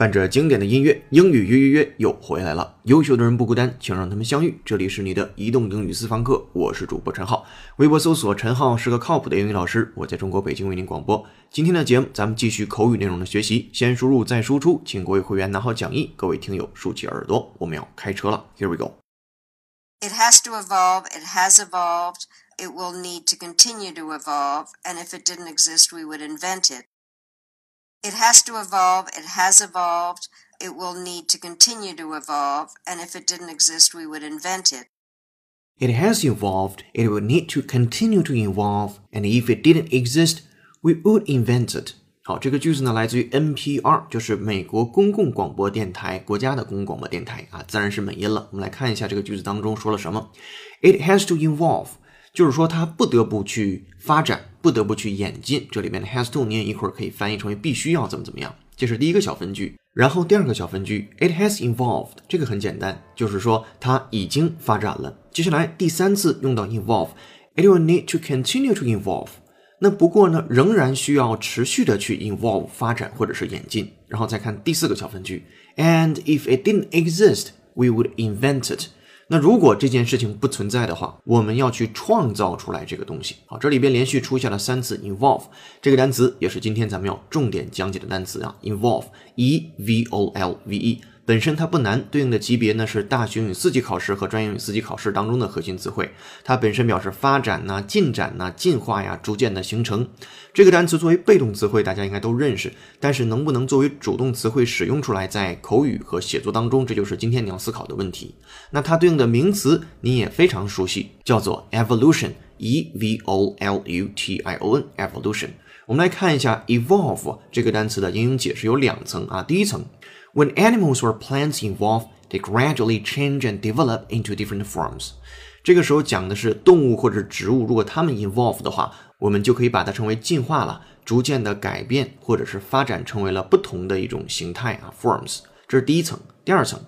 伴着经典的音乐，英语约约约又回来了。优秀的人不孤单，请让他们相遇。这里是你的移动英语私房课，我是主播陈浩。微博搜索“陈浩是个靠谱的英语老师”，我在中国北京为您广播。今天的节目，咱们继续口语内容的学习，先输入再输出，请各位会员拿好讲义，各位听友竖起耳朵，我们要开车了。Here we go。It has to evolve, it has evolved, it will need to continue to evolve, and if it didn't exist, we would invent it. It has to evolve, it has evolved, it will need to continue to evolve, and if it didn't exist, we would invent it. It has evolved, it will need to continue to evolve, and if it didn't exist, we would invent it. 好，这个句子呢来自于 NPR，就是美国公共广播电台，国家的公共广播电台啊，自然是美音了。我们来看一下这个句子当中说了什么。It has to evolve， 就是说它不得不去发展，不得不去演进。这里面的 has to 你也一会儿可以翻译成为必须要怎么怎么样。这是第一个小分句，然后第二个小分句，it has involved，这个很简单，就是说它已经发展了。接下来第三次用到 involve，it will need to continue to involve。那不过呢，仍然需要持续的去 involve 发展或者是演进。然后再看第四个小分句，and if it didn't exist, we would invent it。那如果这件事情不存在的话，我们要去创造出来这个东西。好，这里边连续出现了三次 involve 这个单词，也是今天咱们要重点讲解的单词啊，involve，e v o l v e。本身它不难，对应的级别呢是大学英语四级考试和专业英语四级考试当中的核心词汇。它本身表示发展呐、进展呐、进化呀、逐渐的形成。这个单词作为被动词汇，大家应该都认识，但是能不能作为主动词汇使用出来，在口语和写作当中，这就是今天你要思考的问题。那它对应的名词你也非常熟悉，叫做 evolution，e v o l u t i o n，evolution。我们来看一下 evolve 这个单词的英语解释有两层啊，第一层。When animals or plants evolve, they gradually change and develop into different forms. 这个时候讲的是动物或者植物，如果它们 evolve 的话，我们就可以把它称为进化了，逐渐的改变或者是发展成为了不同的一种形态啊，forms。这是第一层。第二层，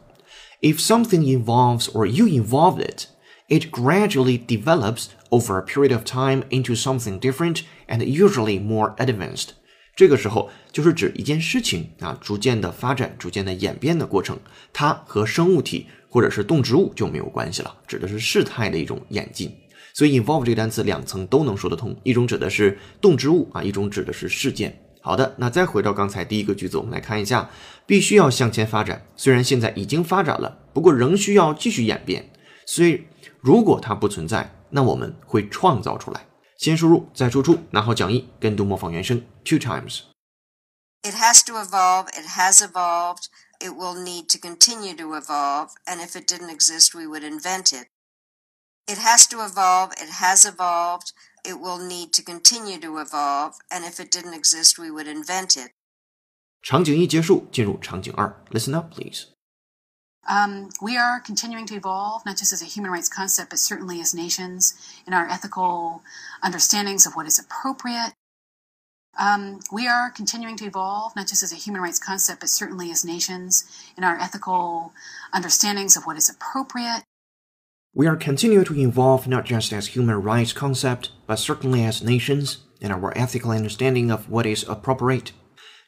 If something evolves or you evolve it, it gradually develops over a period of time into something different and usually more advanced. 这个时候就是指一件事情啊，逐渐的发展、逐渐的演变的过程，它和生物体或者是动植物就没有关系了，指的是事态的一种演进。所以 involve 这个单词两层都能说得通，一种指的是动植物啊，一种指的是事件。好的，那再回到刚才第一个句子，我们来看一下，必须要向前发展。虽然现在已经发展了，不过仍需要继续演变。所以如果它不存在，那我们会创造出来。先输入，再输出，拿好讲义，跟读模仿原声 two times。 It has to evolve, it has evolved, it will need to continue to evolve, and if it didn't exist, we would invent it. It has to evolve, it has evolved, it will need to continue to evolve, and if it didn't exist, we would invent it. 场景一结束，进入场景二。Listen up, please. Um, we are continuing to evolve, not just as a human rights concept, but certainly as nations in our ethical understandings of what is appropriate. Um, we are continuing to evolve, not just as a human rights concept, but certainly as nations in our ethical understandings of what is appropriate. We are continuing to evolve not just as human rights concept, but certainly as nations in our ethical understanding of what is appropriate.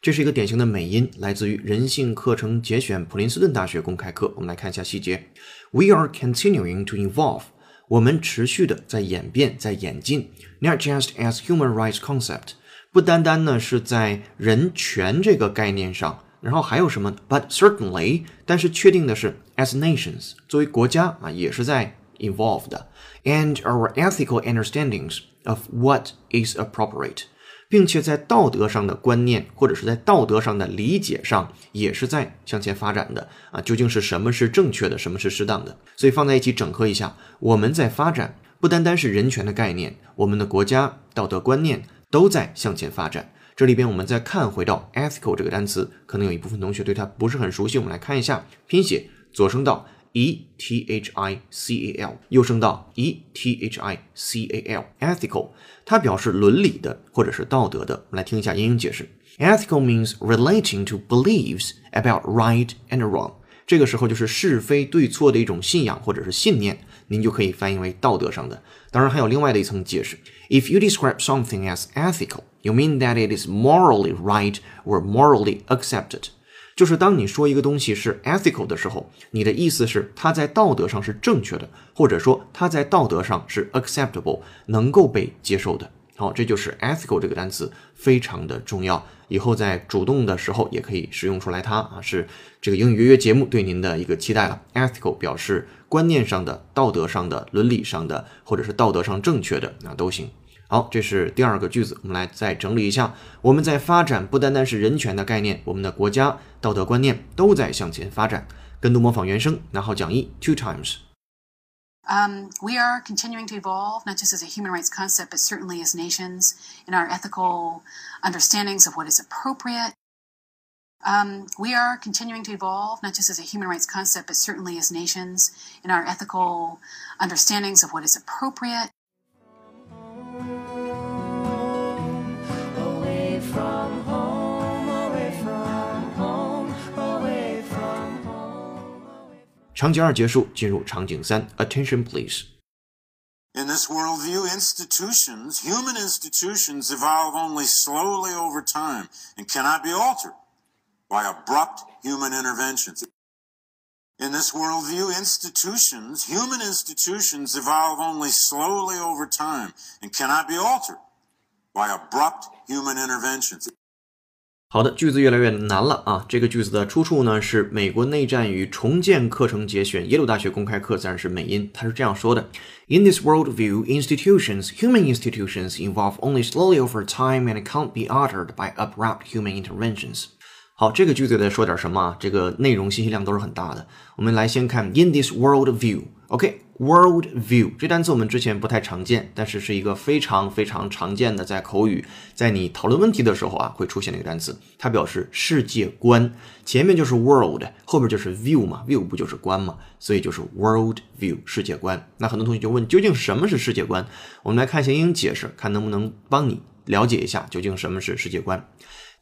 这是一个典型的美音，来自于人性课程节选，普林斯顿大学公开课。我们来看一下细节。We are continuing to evolve，我们持续的在演变，在演进。Not just as human rights concept，不单单呢是在人权这个概念上，然后还有什么？But certainly，但是确定的是，as nations，作为国家啊，也是在 evolve 的。And our ethical understandings of what is appropriate。 并且在道德上的观念，或者是在道德上的理解上，也是在向前发展的啊。究竟是什么是正确的，什么是适当的？所以放在一起整合一下，我们在发展，不单单是人权的概念，我们的国家道德观念都在向前发展。这里边我们再看回到 ethical 这个单词，可能有一部分同学对它不是很熟悉，我们来看一下拼写，左声道 e t h i c a l，右声道 e t h i c a l，ethical。它表示伦理的或者是道德的。我们来听一下英英解释。Ethical means relating to beliefs about right and wrong。 这个时候就是是非对错的一种信仰或者是信念，您就可以翻译为道德上的。当然还有另外的一层解释：If you describe something as ethical, you mean that it is morally right or morally accepted。 就是当你说一个东西是 ethical 的时候，你的意思是它在道德上是正确的，或者说它在道德上是 acceptable，能够被接受的。好，这就是 ethical 这个单词非常的重要，以后在主动的时候也可以使用出来它啊，是这个英语约约节目对您的一个期待了。ethical 表示观念上的、道德上的、伦理上的，或者是道德上正确的，那都行。好，这是第二个句子，我们来再整理一下。我们在发展不单单是人权的概念，我们的国家道德观念都在向前发展。跟读模仿原声，拿好讲义 two times。Um, we are continuing to evolve, not just as a human rights concept, but certainly as nations in our ethical understandings of what is appropriate. Um, we are continuing to evolve, not just as a human rights concept, but certainly as nations in our ethical understandings of what is appropriate. from home, away from home, away from home. 场景二结束，进入场景三，Attention please。 In this worldview, institutions, human institutions, evolve only slowly over time and cannot be altered by abrupt human interventions. In this worldview, institutions, human institutions, evolve only slowly over time and cannot be altered by abrupt human interventions. 好的，句子越来越难了啊！这个句子的出处呢是美国内战与重建课程节选，耶鲁大学公开课自然是美音。他是这样说的：In this worldview, institutions, human institutions, evolve only slowly over time and can't be altered by abrupt human interventions. 好，这个句子在说点什么啊？这个内容信息量都是很大的。我们来先看 in this world view。OK，world view 这单词我们之前不太常见，但是是一个非常非常常见的，在口语，在你讨论问题的时候啊，会出现的一个单词。它表示世界观，前面就是 world，后边就是 view 嘛，view 不就是观嘛，所以就是 world view 世界观。那很多同学就问，究竟什么是世界观？我们来看一下英语解释，看能不能帮你了解一下究竟什么是世界观。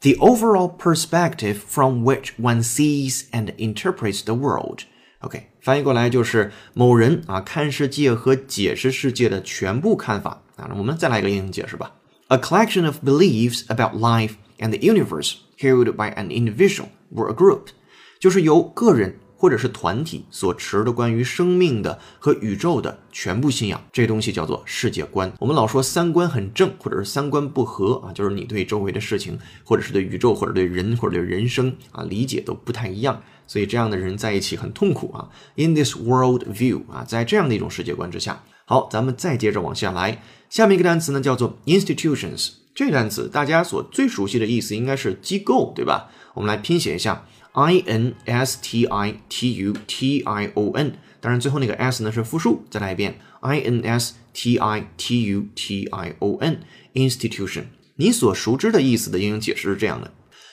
the overall perspective from which one sees and interprets the world. OK，翻译过来就是某人啊看世界和解释世界的全部看法啊。那我们再来一个英语解释吧。A collection of beliefs about life and the universe held by an individual or a group，就是由个人 或者是团体所持的关于生命的和宇宙的全部信仰，这东西叫做世界观。我们老说三观很正，或者是三观不合啊，就是你对周围的事情，或者是对宇宙，或者对人，或者对人生啊理解都不太一样，所以这样的人在一起很痛苦啊。In this world view 啊，在这样的一种世界观之下，好，咱们再接着往下来，下面一个单词呢叫做 institutions，这个单词大家所最熟悉的意思应该是机构，对吧？我们来拼写一下。I N S T I T U T I O N，当然最后那个 s 呢是复数，再来一遍 I N S T I T U T I O N，institution。你所熟知的意思的英语解释是这样的：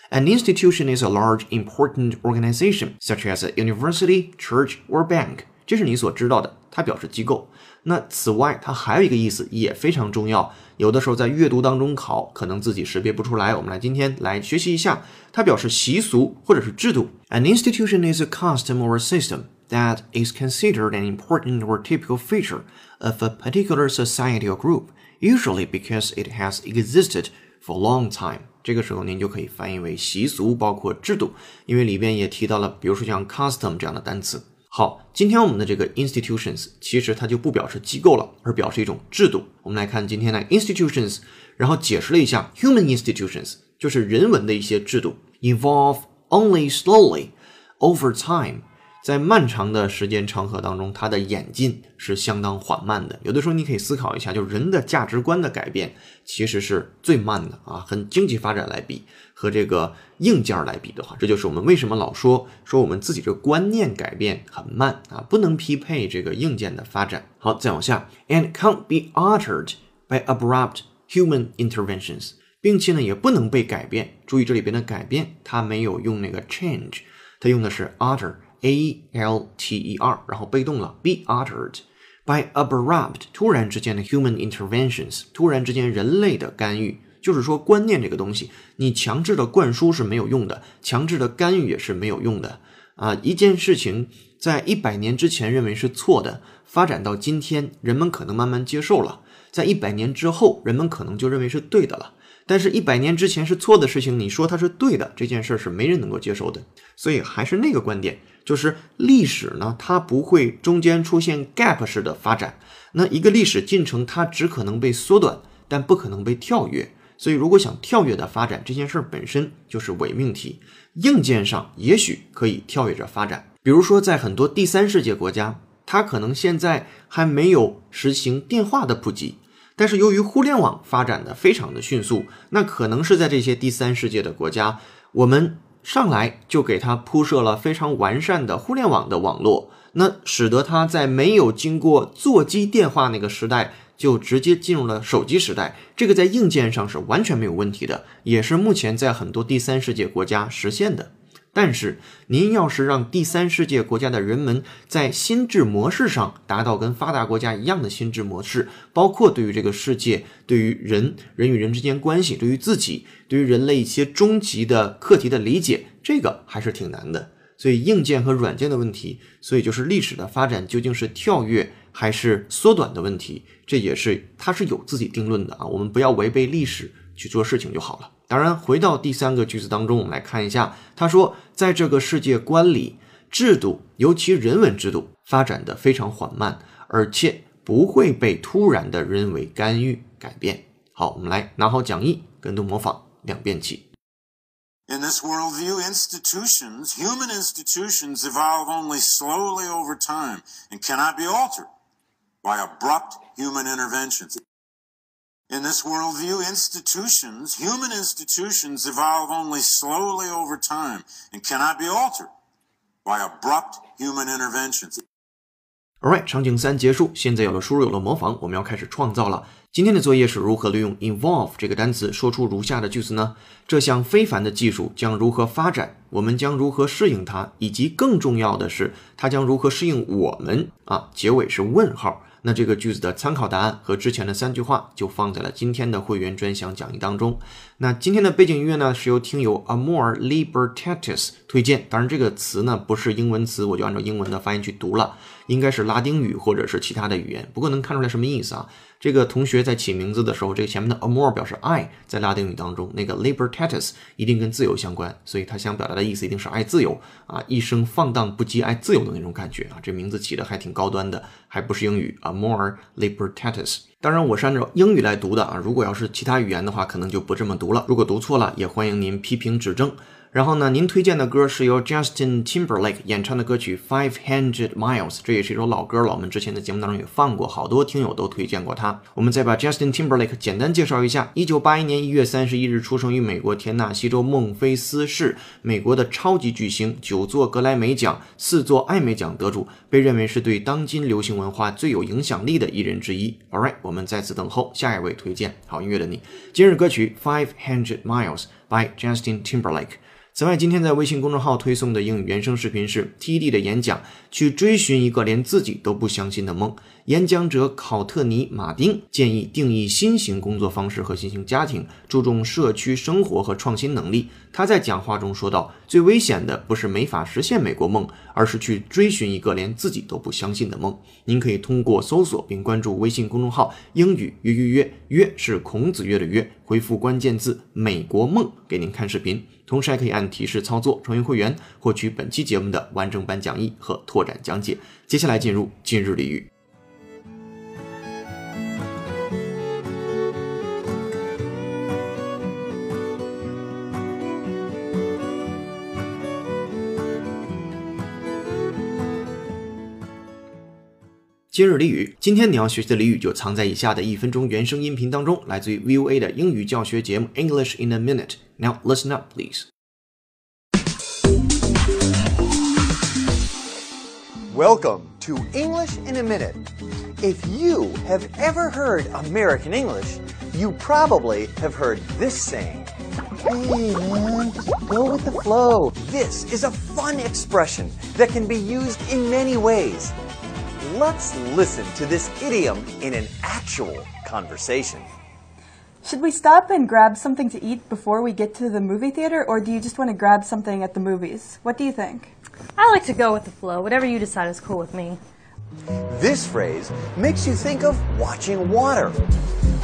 An institution is a large, important organization, such as a university, church or bank。这是你所知道的，它表示机构。 那此外，它还有一个意思也非常重要，有的时候在阅读当中考，可能自己识别不出来。我们来今天来学习一下，它表示习俗或者是制度。An institution is a custom or a system that is considered an important or typical feature of a particular society or group, usually because it has existed for a long time. 这个时候您就可以翻译为习俗，包括制度，因为里边也提到了，比如说像 custom 这样的单词。好，今天我们的这个 institutions 其实它就不表示机构了，而表示一种制度。我们来看今天的 institutions，然后解释了一下 human institutions，就是人文的一些制度，evolve only slowly over time，在漫长的时间长河当中，它的演进是相当缓慢的。有的时候你可以思考一下，就人的价值观的改变其实是最慢的啊，和经济发展来比，和这个硬件来比的话，这就是我们为什么老说说我们自己这个观念改变很慢啊，不能匹配这个硬件的发展。好，再往下，and can't be altered by abrupt human interventions，并且呢也不能被改变。注意这里边的改变，它没有用那个 change，它用的是 alter。A L T E R，然后被动了，be altered by abrupt 突然之间的 human interventions，突然之间人类的干预，就是说观念这个东西，你强制的灌输是没有用的，强制的干预也是没有用的。啊，一件事情在一百年之前认为是错的，发展到今天，人们可能慢慢接受了；在一百年之后，人们可能就认为是对的了。但是，一百年之前是错的事情，你说它是对的，这件事儿是没人能够接受的。所以，还是那个观点，就是历史呢，它不会中间出现 gap 式的发展。那一个历史进程，它只可能被缩短，但不可能被跳跃。所以，如果想跳跃的发展，这件事儿本身就是伪命题。硬件上也许可以跳跃着发展，比如说在很多第三世界国家，它可能现在还没有实行电话的普及。但是由于互联网发展的非常的迅速，那可能是在这些第三世界的国家，我们上来就给它铺设了非常完善的互联网的网络，那使得它在没有经过座机电话那个时代，就直接进入了手机时代。这个在硬件上是完全没有问题的，也是目前在很多第三世界国家实现的。但是，您要是让第三世界国家的人们在心智模式上达到跟发达国家一样的心智模式，包括对于这个世界、对于人、人与人之间关系、对于自己、对于人类一些终极的课题的理解，这个还是挺难的。所以，硬件和软件的问题，所以就是历史的发展究竟是跳跃还是缩短的问题，这也是它是有自己定论的啊。我们不要违背历史去做事情就好了。当然，回到第三个句子当中，我们来看一下。他说，在这个世界观里，制度，尤其人文制度，发展的非常缓慢，而且不会被突然的人为干预改变。好，我们来拿好讲义，跟读模仿两遍起。In this worldview, institutions, human institutions, evolve only slowly over time and cannot be altered by abrupt human interventions. In this worldview, institutions, human institutions, evolve only slowly over time and cannot be altered by abrupt human interventions. Alright，场景三结束，现在有了输入，有了模仿，我们要开始创造了。今天的作业是如何利用 involve 这个单词说出如下的句子呢？这项非凡的技术将如何发展？我们将如何适应它？以及更重要的是，它将如何适应我们？啊，结尾是问号。那这个句子的参考答案和之前的三句话就放在了今天的会员专享讲义当中。那今天的背景音乐呢，是由听友 amore Libertatis 推荐。当然，这个词呢不是英文词，我就按照英文的发音去读了，应该是拉丁语或者是其他的语言。不过能看出来什么意思啊？这个同学在起名字的时候，这个前面的 Amor 表示爱，在拉丁语当中，那个 Libertatis 一定跟自由相关，所以他想表达的意思一定是爱自由啊，一生放荡不羁、爱自由的那种感觉啊。这名字起的还挺高端的，还不是英语 Amor Libertatis。当然，我是按照英语来读的啊。如果要是其他语言的话，可能就不这么读了。如果读错了，也欢迎您批评指正。然后呢，您推荐的歌是由 Justin Timberlake 演唱的歌曲《Five Hundred Miles》，这也是一首老歌了。我们之前的节目当中也放过，好多听友都推荐过它。我们再把 Justin Timberlake 简单介绍一下：一九八一年一月三十一日出生于美国田纳西州孟菲斯市，美国的超级巨星，九座格莱美奖、四座艾美奖得主，被认为是对当今流行文化最有影响力的艺人之一。All right，我们在此等候下一位推荐好音乐的你。今日歌曲《Five Hundred Miles》by Justin Timberlake。此外，今天在微信公众号推送的英语原声视频是 TED 的演讲，去追寻一个连自己都不相信的梦。演讲者考特尼·马丁建议定义新型工作方式和新型家庭，注重社区生活和创新能力。他在讲话中说道：“最危险的不是没法实现美国梦，而是去追寻一个连自己都不相信的梦。”您可以通过搜索并关注微信公众号“英语约约约”，约是孔子约的约，回复关键字“美国梦”给您看视频。同时还可以按提示操作成为会员，获取本期节目的完整版讲义和拓展讲解。接下来进入今日俚语。今日俚语，今天你要学习的俚语就藏在以下的一分钟原声音频当中，来自于 VOA 的英语教学节目 English in a Minute。Now listen up, please. Welcome to English in a Minute. If you have ever heard American English, you probably have heard this saying. Hey man, go with the flow. This is a fun expression that can be used in many ways. Let's listen to this idiom in an actual conversation. Should we stop and grab something to eat before we get to the movie theater, or do you just want to grab something at the movies? What do you think? I like to go with the flow. Whatever you decide is cool with me. This phrase makes you think of watching water.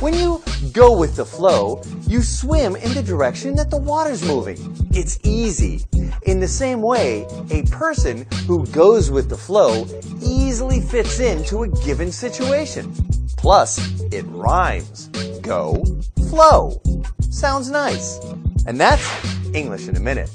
When you go with the flow, you swim in the direction that the water's moving. It's easy. In the same way, a person who goes with the flow easily fits into a given situation. Plus, it rhymes Go, flow. Sounds nice. And that's English in a minute.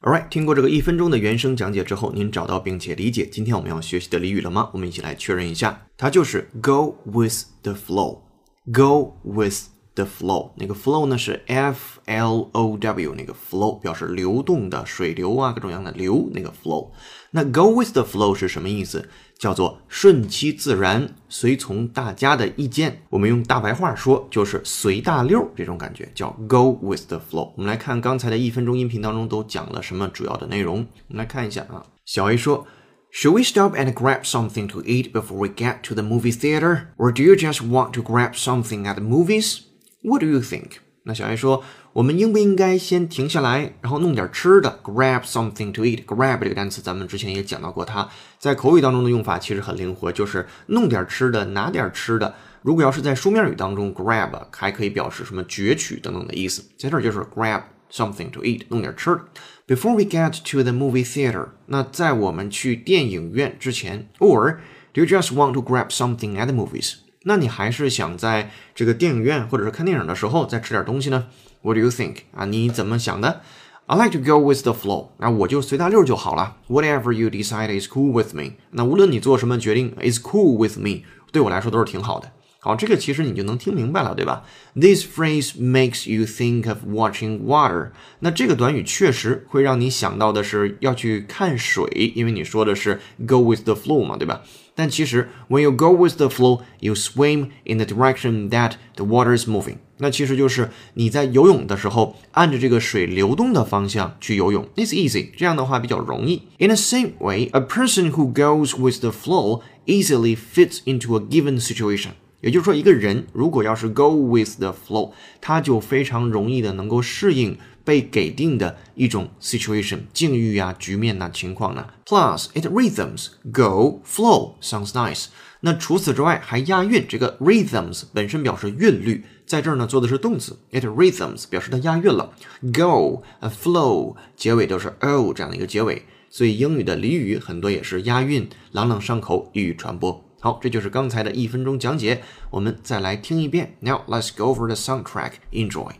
Alright，听过这个一分钟的原声讲解之后，您找到并且理解今天我们要学习的俚语了吗？我们一起来确认一下，它就是 go with the flow，go with the flow。那个 flow 呢是 f l o w，那个 flow 表示流动的水流啊，各种各样的流，那个 flow。那 go with the flow 是什么意思？ 叫做顺其自然，随从大家的意见。我们用大白话说，就是随大溜这种感觉，叫 go with the flow。我们来看刚才的一分钟音频当中都讲了什么主要的内容。我们来看一下啊，小 A 说，Should we stop and grab something to eat before we get to the movie theater, or do you just want to grab something at the movies? What do you think? 那小 A 说。我们应不应该先停下来，然后弄点吃的？Grab something to eat。Grab 这个单词咱们之前也讲到过，它在口语当中的用法其实很灵活，就是弄点吃的，拿点吃的。如果要是在书面语当中，grab 还可以表示什么攫取等等的意思，在这儿就是 grab something to eat，弄点吃的。Before we get to the movie theater，那在我们去电影院之前，or do you just want to grab something at the movies？那你还是想在这个电影院或者是看电影的时候再吃点东西呢？What do you think 啊？你怎么想的？I like to go with the flow，那我就随大溜就好了。Whatever you decide is cool with me。那无论你做什么决定，is cool with me，对我来说都是挺好的。好，这个其实你就能听明白了，对吧？This phrase makes you think of watching water。那这个短语确实会让你想到的是要去看水，因为你说的是 go with the flow 嘛，对吧？但其实 when you go with the flow, you swim in the direction that the water is moving。那其实就是你在游泳的时候按着这个水流动的方向去游泳。It's easy，这样的话比较容易。In the same way, a person who goes with the flow easily fits into a given situation。 也就是说，一个人如果要是 go with the flow，他就非常容易的能够适应被给定的一种 situation 境遇啊、局面呐、情况呢。Plus it rhythms go flow sounds nice。那除此之外还押韵，这个 rhythms 本身表示韵律，在这儿呢做的是动词，it rhythms 表示它押韵了。go a flow 结尾都是 o 这样的一个结尾，所以英语的俚语很多也是押韵，朗朗上口，易于传播。好，这就是刚才的一分钟讲解，我们再来听一遍。Now let's go over the soundtrack. Enjoy.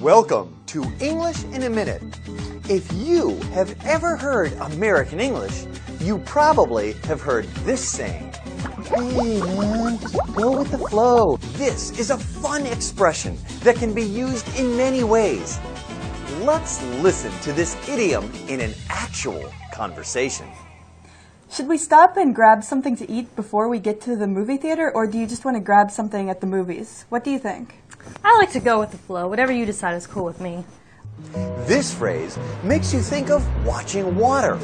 Welcome to English in a Minute. If you have ever heard American English, you probably have heard this saying. Hey man, just go with the flow. This is a fun expression that can be used in many ways. Let's listen to this idiom in an actual conversation. Should we stop and grab something to eat before we get to the movie theater, or do you just want to grab something at the movies? What do you think? I like to go with the flow. Whatever you decide is cool with me. This phrase makes you think of watching water.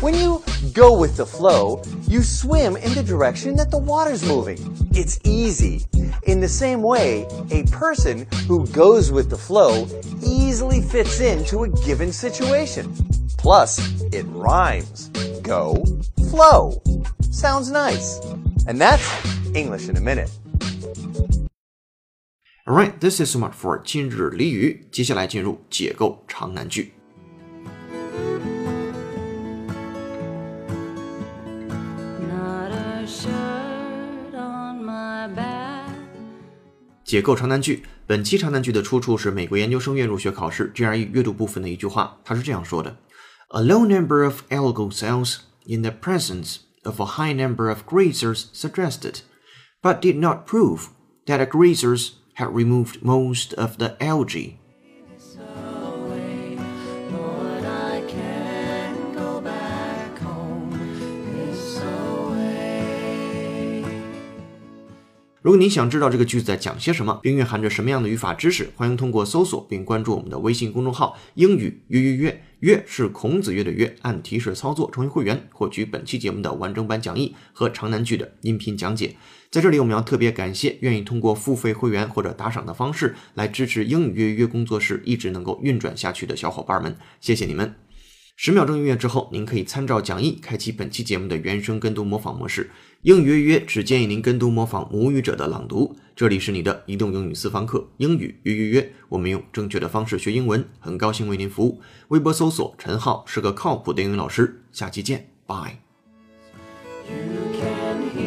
When you go with the flow, you swim in the direction that the water's moving. It's easy. In the same way, a person who goes with the flow easily fits into a given situation. Plus, it rhymes. Go, flow. Sounds nice. And that's English in a minute. Alright, this is Smart for 今日俚语。接下来进入解构长难句。 解构长难句。本期长难句的出处是美国研究生院入学考试 GRE 阅读部分的一句话，它是这样说的：A low number of algal cells in the presence of a high number of grazers suggested, but did not prove that the grazers had removed most of the algae. 如果您想知道这个句子在讲些什么，并蕴含着什么样的语法知识，欢迎通过搜索并关注我们的微信公众号“英语约约约”，约是孔子约的约，按提示操作成为会员，获取本期节目的完整版讲义和长难句的音频讲解。在这里，我们要特别感谢愿意通过付费会员或者打赏的方式来支持英语约约工作室一直能够运转下去的小伙伴们，谢谢你们。十秒钟音乐之后，您可以参照讲义开启本期节目的原声跟读模仿模式。英语约约只建议您跟读模仿母语者的朗读。这里是你的移动英语私房课，英语约约约，我们用正确的方式学英文。很高兴为您服务。微博搜索陈浩是个靠谱的英语老师。下期见，拜。You can be